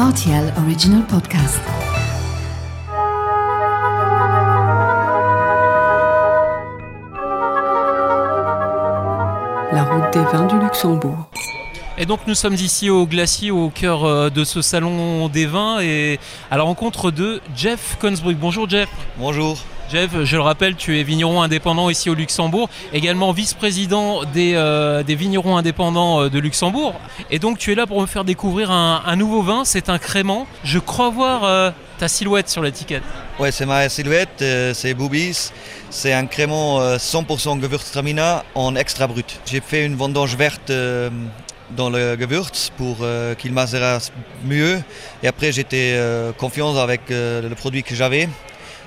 RTL Original Podcast. La route des vins du Luxembourg. Et donc nous sommes ici au Glacier, au cœur euh, de ce salon des vins, et à la rencontre de Jeff Consbruck. Bonjour Jeff. Bonjour. Jeff, je le rappelle, tu es vigneron indépendant ici au Luxembourg, également vice-président des, euh, vignerons indépendants euh, de Luxembourg. Et donc tu es là pour me faire découvrir un, nouveau vin, c'est un crément. Je crois voir euh, ta silhouette sur l'étiquette. Ouais, c'est ma silhouette, c'est Boobies. C'est un crément euh, 100% Gewürztraminer en extra brut. J'ai fait une vendange verte dans le Gewürz pour qu'il macérasse mieux. Et après, j'étais confiant avec le produit que j'avais.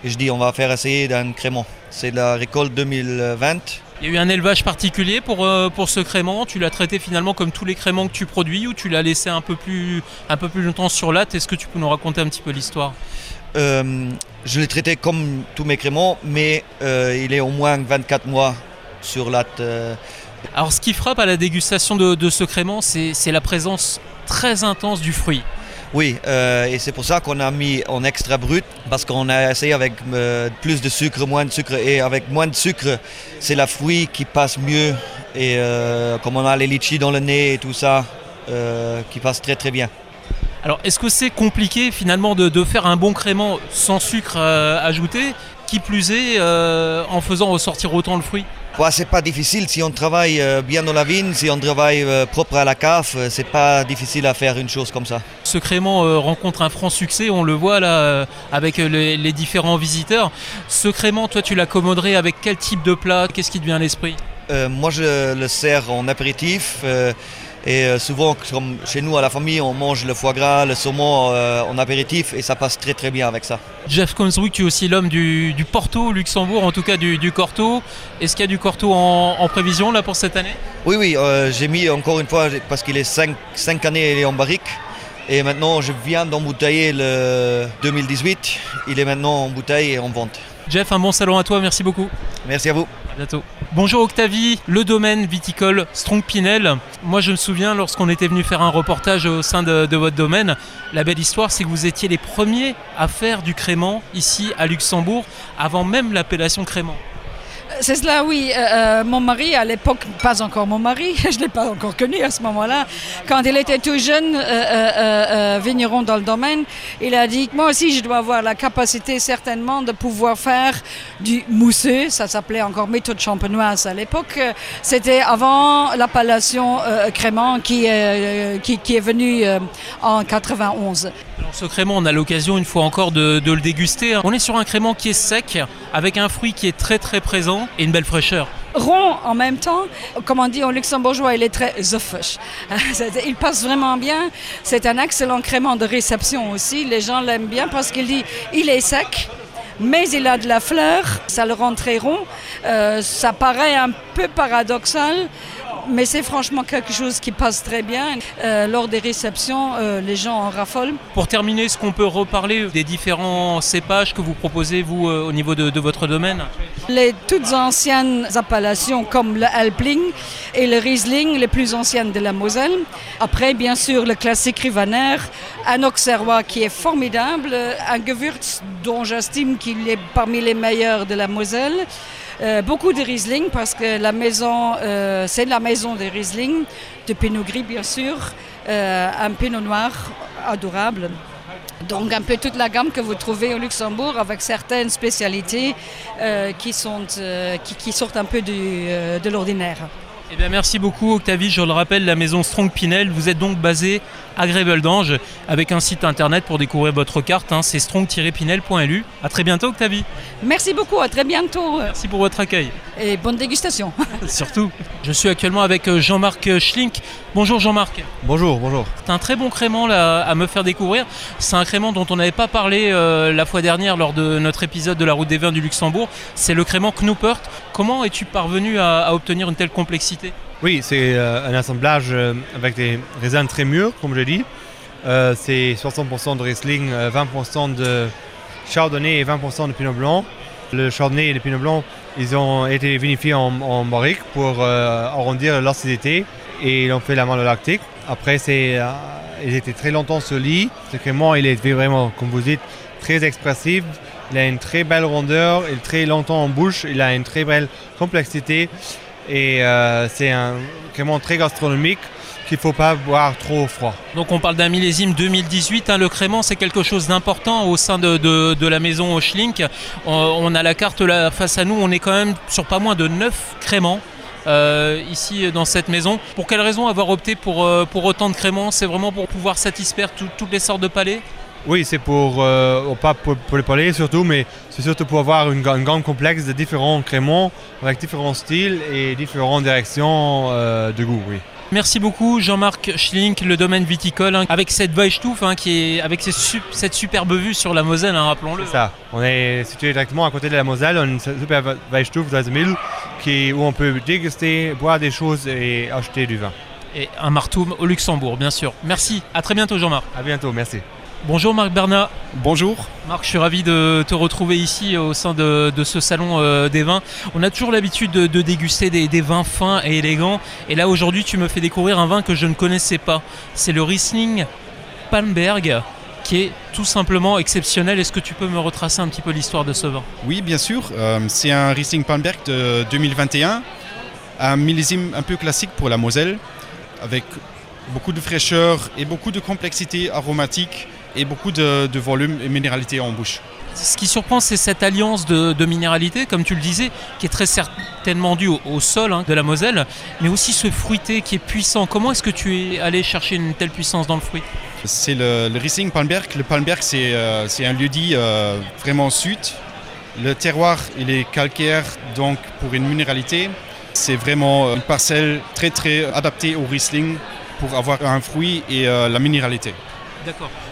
Et je dis, on va faire essayer d'un crément. C'est la récolte 2020. Il y a eu un élevage particulier pour, euh, pour ce crément. Tu l'as traité finalement comme tous les créments que tu produis ou tu l'as laissé un peu plus, un peu plus longtemps sur latte? Est-ce que tu peux nous raconter un petit peu l'histoire? Euh, je l'ai traité comme tous mes créments, mais euh, il est au moins 24 mois sur latte. Alors ce qui frappe à la dégustation de, de ce crément, c'est la présence très intense du fruit. Oui, euh, et c'est pour ça qu'on a mis en extra brut, parce qu'on a essayé avec euh, plus de sucre, moins de sucre, et avec moins de sucre, c'est la fruit qui passe mieux, et euh, comme on a les litchis dans le nez et tout ça, qui passe très très bien. Alors est-ce que c'est compliqué finalement de, de faire un bon crément sans sucre ajouté Qui plus est, en faisant ressortir autant le fruit? C'est pas difficile si on travaille euh, bien dans la vigne, si on travaille euh, propre à la cave, euh, c'est pas difficile à faire une chose comme ça. Ce crément rencontre un franc succès, on le voit là avec les, les différents visiteurs. Ce crément, toi tu l'accommoderais avec quel type de plat? Qu'est-ce qui te vient à l'esprit? Euh, moi, je le sers en apéritif. euh, et euh, souvent, comme chez nous à la famille, on mange le foie gras, le saumon euh, en apéritif et ça passe très très bien avec ça. Jeff Consbruck, tu es aussi l'homme du, du Porto Luxembourg, en tout cas du, du Corto. Est-ce qu'il y a du Corto en, en prévision là pour cette année? Oui, oui, euh, j'ai mis encore une fois, parce qu'il est 5, années, il est en barrique. Et maintenant, je viens d'embouteiller le 2018. Il est maintenant en bouteille et en vente. Jeff, un bon salon à toi, merci beaucoup. Merci à vous. À bientôt. Bonjour Octavie, le domaine viticole Strong Pinel. Moi je me souviens lorsqu'on était venu faire un reportage au sein de, de votre domaine, la belle histoire c'est que vous étiez les premiers à faire du crément ici à Luxembourg avant même l'appellation crément. C'est cela, oui. Euh, euh, mon mari, à l'époque, pas encore mon mari, je ne l'ai pas encore connu à ce moment-là, quand il était tout jeune, euh, vigneron dans le domaine, il a dit que moi aussi, je dois avoir la capacité certainement de pouvoir faire du mousseux, ça s'appelait encore méthode champenoise à l'époque. C'était avant l'appellation crément qui, est venue en 91. Ce crément, on a l'occasion une fois encore de, le déguster. On est sur un crément qui est sec, avec un fruit qui est très très présent et une belle fraîcheur. rond en même temps. Comme on dit en luxembourgeois, il est très zuffig. Il passe vraiment bien. C'est un excellent crément de réception aussi. Les gens l'aiment bien parce qu'il dit il est sec. Mais il a de la fleur, ça le rend très rond. Euh, ça paraît un peu paradoxal, mais c'est franchement quelque chose qui passe très bien. Euh, lors des réceptions, euh, les gens en raffolent. Pour terminer, est-ce qu'on peut reparler des différents cépages que vous proposez vous euh, au niveau de, de votre domaine Les toutes anciennes appellations comme le Alpling et le Riesling, les plus anciennes de la Moselle. Après, bien sûr, le classique Rivaner, un Auxerrois qui est formidable, un Gewürz dont j'estime qu'il est parmi les meilleurs de la Moselle. Euh, beaucoup de Riesling parce que la maison, euh, c'est la maison des Riesling, de Pinot Gris bien sûr, euh, un Pinot Noir adorable. Donc un peu toute la gamme que vous trouvez au Luxembourg avec certaines spécialités qui, sont, qui, sortent un peu de l'ordinaire. Eh bien, merci beaucoup Octavie, je le rappelle, la maison Strong Pinel. Vous êtes donc basé à Gréveldange avec un site internet pour découvrir votre carte, hein, c'est strong-pinel.lu. A très bientôt Octavie, Merci beaucoup, à très bientôt euh, merci pour votre accueil. et bonne dégustation. Surtout, je suis actuellement avec euh, Jean-Marc Schlink. Bonjour Jean-Marc. Bonjour, bonjour. C'est un très bon crément là, à me faire découvrir. C'est un crément dont on n'avait pas parlé euh, la fois dernière lors de notre épisode de la route des vins du Luxembourg. C'est le crément Knuppert. Comment es-tu parvenu à, à obtenir une telle complexité? Oui, c'est euh, un assemblage euh, avec des raisins très mûrs, comme je dis. Euh, c'est 60% de Riesling, euh, 20% de Chardonnay et 20% de Pinot Blanc. Le Chardonnay et le Pinot Blanc, ils ont été vinifiés en, en barrique pour arrondir l'acidité et ils ont fait la malolactique. Après, c'est, ils étaient très longtemps sur lit. Il est vraiment, comme vous dites, très expressif. Il a une très belle rondeur, il est très longtemps en bouche, il a une très belle complexité. Et euh, c'est un crément très gastronomique qu'il ne faut pas boire trop froid. Donc on parle d'un millésime 2018. hein. Le crément, c'est quelque chose d'important au sein de, la maison Schlink. On, a la carte là face à nous. On est quand même sur pas moins de 9 créments. euh, ici dans cette maison. Pour quelle raison avoir opté pour, euh, autant de créments? C'est vraiment pour pouvoir satisfaire tout- toutes les sortes de palais? Oui, c'est pour, euh, pas pour, pour les palais surtout, mais c'est surtout pour avoir une, une complexe de différents créments avec différents styles et différentes directions euh, de goût. Oui. Merci beaucoup Jean-Marc Schlink, le domaine viticole, hein, avec cette Weichstuf, hein, qui est avec su- cette superbe vue sur la Moselle, hein, rappelons-le. C'est ça. On est situé directement à côté de la Moselle, on a une super Weichstuf dans mille qui où on peut déguster, boire des choses et acheter du vin. Et un martoum au Luxembourg, bien sûr. Merci, à très bientôt Jean-Marc. À bientôt, merci. Bonjour Marc Bernat. Bonjour. Marc, je suis ravi de te retrouver ici au sein de, de ce salon euh, des vins. On a toujours l'habitude de, de déguster des, des vins fins et élégants. Et là, aujourd'hui, tu me fais découvrir un vin que je ne connaissais pas. C'est le Riesling Palmberg, qui est tout simplement exceptionnel. Est-ce que tu peux me retracer un petit peu l'histoire de ce vin? Oui, bien sûr. euh, c'est un Riesling Palmberg de 2021, un millésime un peu classique pour la Moselle, avec beaucoup de fraîcheur et beaucoup de complexité aromatique et beaucoup de, de volume et minéralité en bouche. Ce qui surprend, c'est cette alliance de, de minéralité, comme tu le disais, qui est très certainement due au, au sol hein, de la Moselle, mais aussi ce fruité qui est puissant. Comment est-ce que tu es allé chercher une telle puissance dans le fruit? C'est le, le Riesling Palmberg. Le Palmberg, c'est euh, un lieu-dit euh, vraiment sud. Le terroir, il est calcaire, donc pour une minéralité, c'est vraiment une parcelle très très adaptée au Riesling pour avoir un fruit et euh, la minéralité.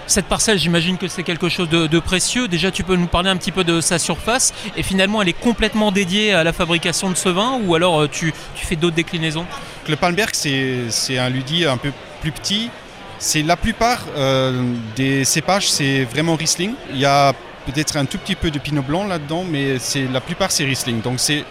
Cette parcelle, j'imagine que c'est quelque chose de, précieux. Déjà, tu peux nous parler un petit peu de sa surface. Et finalement, elle est complètement dédiée à la fabrication de ce vin ou alors euh, tu, fais d'autres déclinaisons? Le Palmberg, c'est un lieu-dit un peu plus petit. C'est la plupart euh, des cépages, c'est vraiment Riesling. Il y a peut-être un tout petit peu de Pinot Blanc là-dedans, mais c'est la plupart c'est Riesling. Donc c'est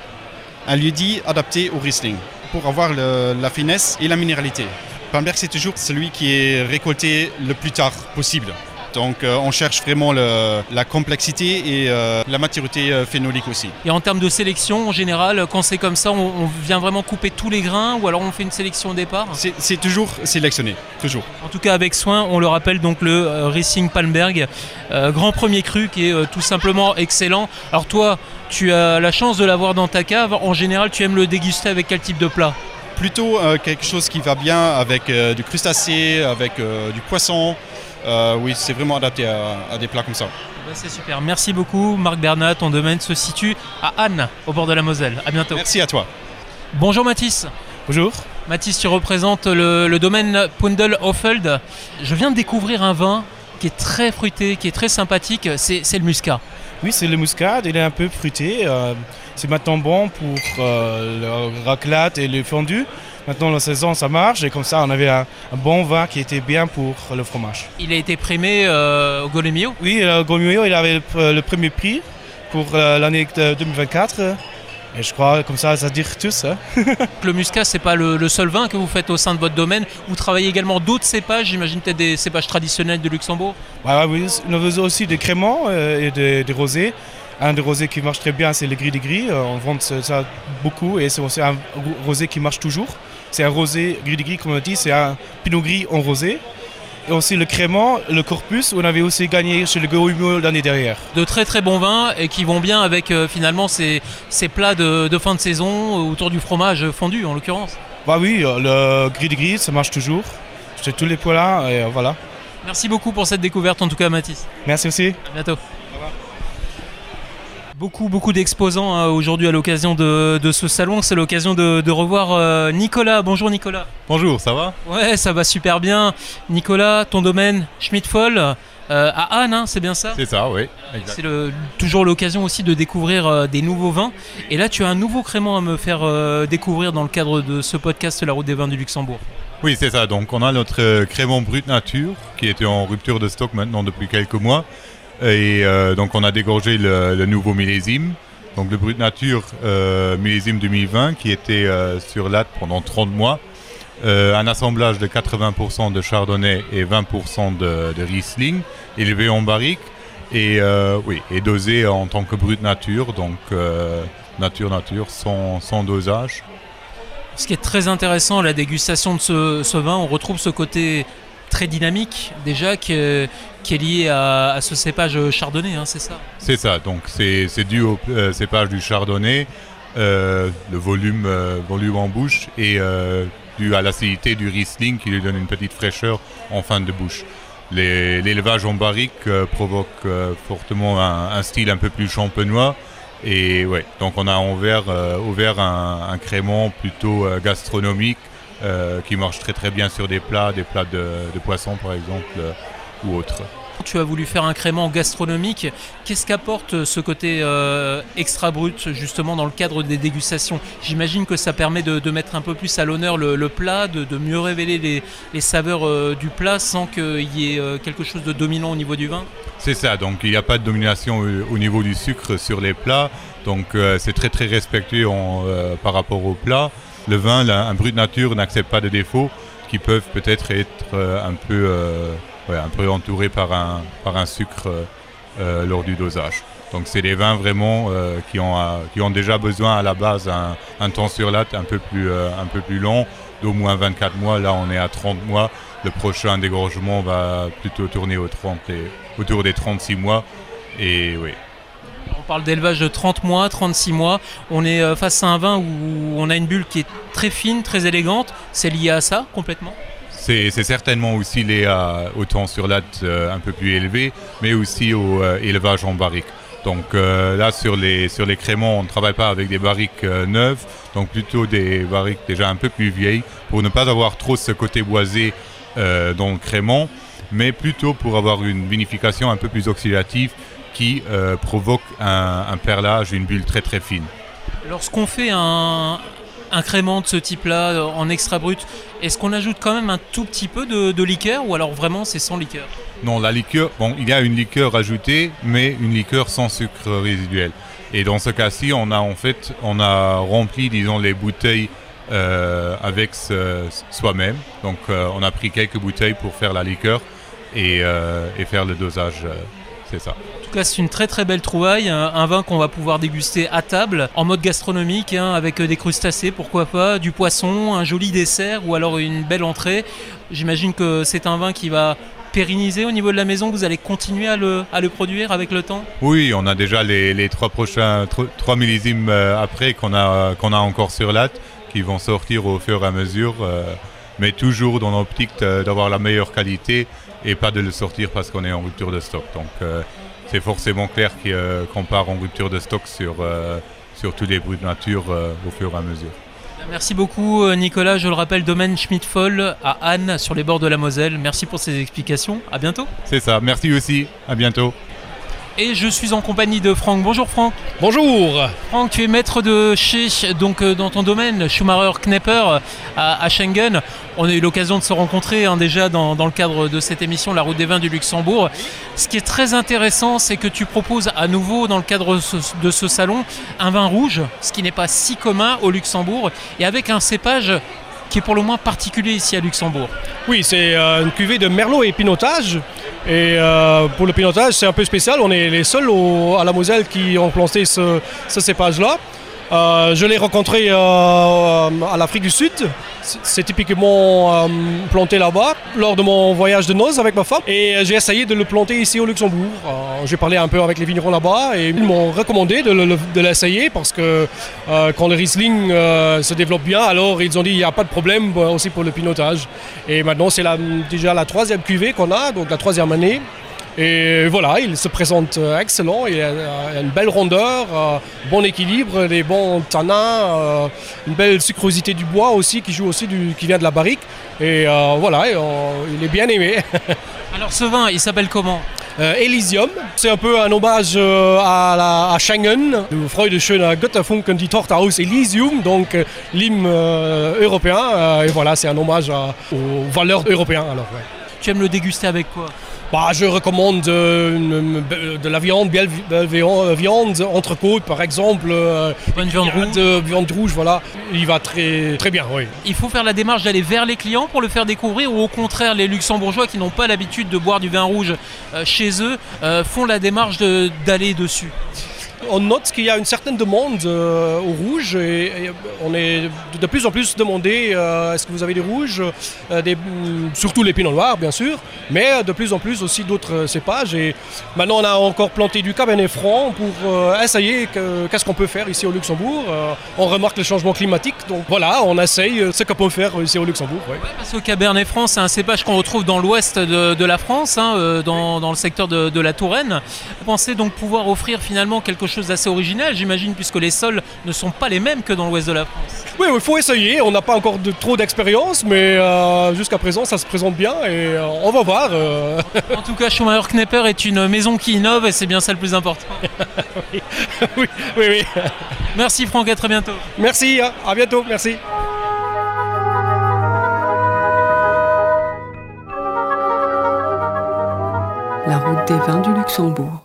un lieu-dit adapté au Riesling pour avoir la finesse et la minéralité. Palmberg, c'est toujours celui qui est récolté le plus tard possible. Donc euh, on cherche vraiment le- la complexité et euh, la maturité euh, phénolique aussi. Et en termes de sélection, en général, quand c'est comme ça, on, on vient vraiment couper tous les grains ou alors on fait une sélection au départ? C'est toujours sélectionné, toujours. En tout cas, avec soin, on le rappelle, donc le Racing Palmberg, grand premier cru qui est tout simplement excellent. Alors toi, tu as la chance de l'avoir dans ta cave. En général, tu aimes le déguster avec quel type de plat? Plutôt euh, quelque chose qui va bien avec euh, du crustacé, avec euh, du poisson. Euh, oui, c'est vraiment adapté à, à des plats comme ça. Bah, C'est super. Merci beaucoup, Marc Bernat. Ton domaine se situe à Anne, au bord de la Moselle. À bientôt. Merci à toi. Bonjour Mathis. Bonjour. Mathis, tu représentes le, le domaine Pundel Hoffeld. Je viens de découvrir un vin qui est très fruité, qui est très sympathique. C'est le muscat. Oui, c'est le muscade, il est un peu fruité. euh, c'est maintenant bon pour euh, le raclette et le fondu. Maintenant, la saison, ça marche et comme ça, on avait un, un bon vin qui était bien pour le fromage. Il a été primé euh, au Golemio? Oui, le Gomio, il avait le, le premier prix pour l'année de 2024. Et je crois, comme ça, ça dit tous. hein. Le muscat, c'est pas le, le seul vin que vous faites au sein de votre domaine. Vous travaillez également d'autres cépages, j'imagine peut-être des cépages traditionnels de Luxembourg. Bah, oui, nous faisons aussi des créments euh, et des, des rosés. Un des rosés qui marche très bien, c'est le gris des gris. Euh, on vend ça ça beaucoup et c'est aussi un ro- rosé qui marche toujours. C'est un rosé gris des gris, comme on dit, c'est un pinot gris en rosé. Et aussi le crément, le corpus, on avait aussi gagné chez le Goemio l'année dernière. De très très bons vins et qui vont bien avec euh, finalement ces, ces plats de, de fin de saison autour du fromage fondu en l'occurrence. Bah oui, euh, le gris des gris, ça marche toujours. J'ai tous les poils là et euh, voilà. Merci beaucoup pour cette découverte en tout cas Mathis. Merci aussi. À bientôt. Beaucoup, beaucoup d'exposants hein, aujourd'hui à l'occasion de, de ce salon. C'est l'occasion de, de revoir euh, Nicolas. Bonjour Nicolas. Bonjour, ça va? Ouais, ça va super bien. Nicolas, ton domaine Schmidt-Foll euh, à Anne, hein, c'est bien ça? C'est ça, oui. C'est toujours l'occasion aussi de découvrir euh, des nouveaux vins. Et là, tu as un nouveau crément à me faire découvrir dans le cadre de ce podcast La route des vins du Luxembourg. Oui, c'est ça. Donc, on a notre crément brut nature qui était en rupture de stock maintenant depuis quelques mois. Et euh, donc, on a dégorgé le, nouveau millésime. Donc, le brut nature euh, millésime 2020 qui était euh, sur latte pendant 30 mois. un assemblage de 80% de chardonnay et 20% de, Riesling, élevé en barrique et, oui, et dosé en tant que brut nature, donc nature nature sans, sans dosage. Ce qui est très intéressant la dégustation de ce vin, on retrouve ce côté très dynamique déjà qui est, lié à, ce cépage chardonnay, hein, c'est ça C'est ça, donc c'est dû au euh, cépage du chardonnay, euh, le volume, euh, volume en bouche et dû à l'acidité du Riesling qui lui donne une petite fraîcheur en fin de bouche. L'élevage en barrique provoque fortement un, style un peu plus champenois. Et ouais, donc on a ouvert, un, un crément plutôt gastronomique euh, qui marche très très bien sur des plats, des plats de, de poisson par exemple euh, ou autres. Tu as voulu faire un crément gastronomique. Qu'est-ce qu'apporte ce côté euh, extra brut justement dans le cadre des dégustations? J'imagine que ça permet de, de mettre un peu plus à l'honneur le, le plat, de, de mieux révéler les, les saveurs euh, du plat sans qu'il y ait euh, quelque chose de dominant au niveau du vin? C'est ça, donc il n'y a pas de domination au, au niveau du sucre sur les plats, donc euh, c'est très très respectueux en, euh, par rapport au plat. Le vin, la- un brut nature n'accepte pas de défauts qui peuvent peut-être être euh, un, peu, euh, un peu entourés par un, par un sucre euh, lors du dosage. Donc c'est des vins vraiment qui, ont, qui ont déjà besoin à la base un, temps sur latte un peu plus, un peu plus long, d'au moins 24 mois. Là on est à 30 mois. Le prochain dégorgement va plutôt tourner au 30 et- autour des 36 mois. Et oui, parle d'élevage de 30 mois, 36 mois. On est euh, face à un vin où on a une bulle qui est très fine, très élégante. C'est lié à ça complètement? C'est certainement aussi lié à- au temps sur latte euh, un peu plus élevé, mais aussi au euh, élevage en barrique. Donc là, sur les, sur on ne travaille pas avec des barriques neuves, donc plutôt des barriques déjà un peu plus vieilles, pour ne pas avoir trop ce côté boisé dans le crément, mais plutôt pour avoir une vinification un peu plus oxydative qui euh, provoque un, un perlage, une bulle très très fine. Lorsqu'on fait un, un crément de ce type-là euh, en extra brut, est-ce qu'on ajoute quand même un tout petit peu de, de liqueur ou alors vraiment c'est sans liqueur? Non, la liqueur, bon, il y a une liqueur ajoutée, mais une liqueur sans sucre résiduel. Et dans ce cas-ci, on a en fait, on a rempli, disons, les bouteilles euh, avec soi-même. Donc, euh, on a pris quelques bouteilles pour faire la liqueur et, euh, et faire le dosage. c'est ça. C'est une très très belle trouvaille, un, vin qu'on va pouvoir déguster à table, en mode gastronomique, hein, avec euh, des crustacés, pourquoi pas, du poisson, un joli dessert ou alors une belle entrée. J'imagine que c'est un vin qui va pérenniser au niveau de la maison, vous allez continuer à le, produire avec le temps? Oui, on a déjà les, trois prochains, tro- trois millésimes euh, après qu'on a, qu'on a encore sur latte, qui vont sortir au fur et à mesure, euh, mais toujours dans l'optique d'avoir la meilleure qualité et pas de le sortir parce qu'on est en rupture de stock. Euh, c'est forcément clair euh, qu'on part en rupture de stock sur, euh, sur tous les bruits de nature euh, au fur et à mesure. Merci beaucoup Nicolas, je le rappelle, domaine Schmidt-Foll à Anne sur les bords de la Moselle. Merci pour ces explications, à bientôt. C'est ça, merci aussi, à bientôt. Et je suis en compagnie de Franck. Bonjour Franck. Bonjour Franck, tu es maître de chez, donc euh, dans ton domaine, Schumacher Knepper à, à Schengen. On a eu l'occasion de se rencontrer hein, déjà dans, dans le cadre de cette émission La route des vins du Luxembourg. Ce qui est très intéressant, c'est que tu proposes à nouveau dans le cadre de ce, de ce salon un vin rouge, ce qui n'est pas si commun au Luxembourg, et avec un cépage qui est pour le moins particulier ici à Luxembourg. Oui, c'est euh, une cuvée de Merlot et Pinotage. Et euh, pour le Pinotage, c'est un peu spécial. On est les seuls à la Moselle qui ont planté ce, ce cépage-là. Euh, je l'ai rencontré euh, à l'Afrique du Sud. C'est- typiquement euh, planté là-bas lors de mon voyage de noces avec ma femme. Et j'ai essayé de le planter ici au Luxembourg. J'ai parlé un peu avec les vignerons là-bas et ils m'ont recommandé de, le- de l'essayer parce que quand le Riesling se développe bien, alors ils ont dit il n'y a pas de problème aussi pour le pinotage. Et maintenant c'est déjà la troisième cuvée qu'on a, donc la troisième année. Et voilà, il se présente euh, excellent, il a, a une belle rondeur, euh, bon équilibre, des bons tanins, euh, une belle sucrosité du bois aussi qui joue aussi du, qui vient de la barrique. Et euh, voilà, et, euh, il est bien aimé. Alors ce vin, il s'appelle comment? Euh, Elysium, c'est un peu un hommage euh, à, la, à Schengen. Du Freudeschöner Götterfunken die Tochter aus Elysium, donc euh, l'hymne euh, européen. Euh, et voilà, c'est un hommage à- aux valeurs européennes. Alors, ouais. Tu aimes le déguster avec quoi? Bah, je recommande euh, de la viande, belle belle viande, entrecôte par exemple. euh, Bonne viande viande, rouge. euh, viande rouge, voilà. Il va très, très bien, oui. Il faut faire la démarche d'aller vers les clients pour le faire découvrir ou au contraire les luxembourgeois qui n'ont pas l'habitude de boire du vin rouge euh, chez eux euh, font la démarche de- d'aller dessus. On note qu'il y a une certaine demande euh, au rouge et, on est de plus en plus demandé euh, est-ce que vous avez des rouges, euh, surtout les pinots noirs bien sûr, mais de plus en plus aussi d'autres cépages. Et maintenant on a encore planté du cabernet franc pour essayer que- qu'est-ce qu'on peut faire ici au Luxembourg. On remarque le changement climatique, donc voilà, on essaye ce qu'on peut faire ici au Luxembourg. ouais. Cabernet Franc, c'est un cépage qu'on retrouve dans l'ouest de, la France, hein, dans, le secteur de, la Touraine. Vous pensez donc pouvoir offrir finalement quelque d'assez original, j'imagine, puisque les sols ne sont pas les mêmes que dans l'ouest de la France. Oui, il faut essayer. On n'a pas encore de, trop d'expérience, mais euh, jusqu'à présent, ça se présente bien et euh, on va voir. euh. En tout cas, Schumacher Knepper est une maison qui innove et c'est bien ça le plus important. oui, oui, oui. Merci Franck, à très bientôt. Merci, hein. à bientôt, merci. La route des vins du Luxembourg.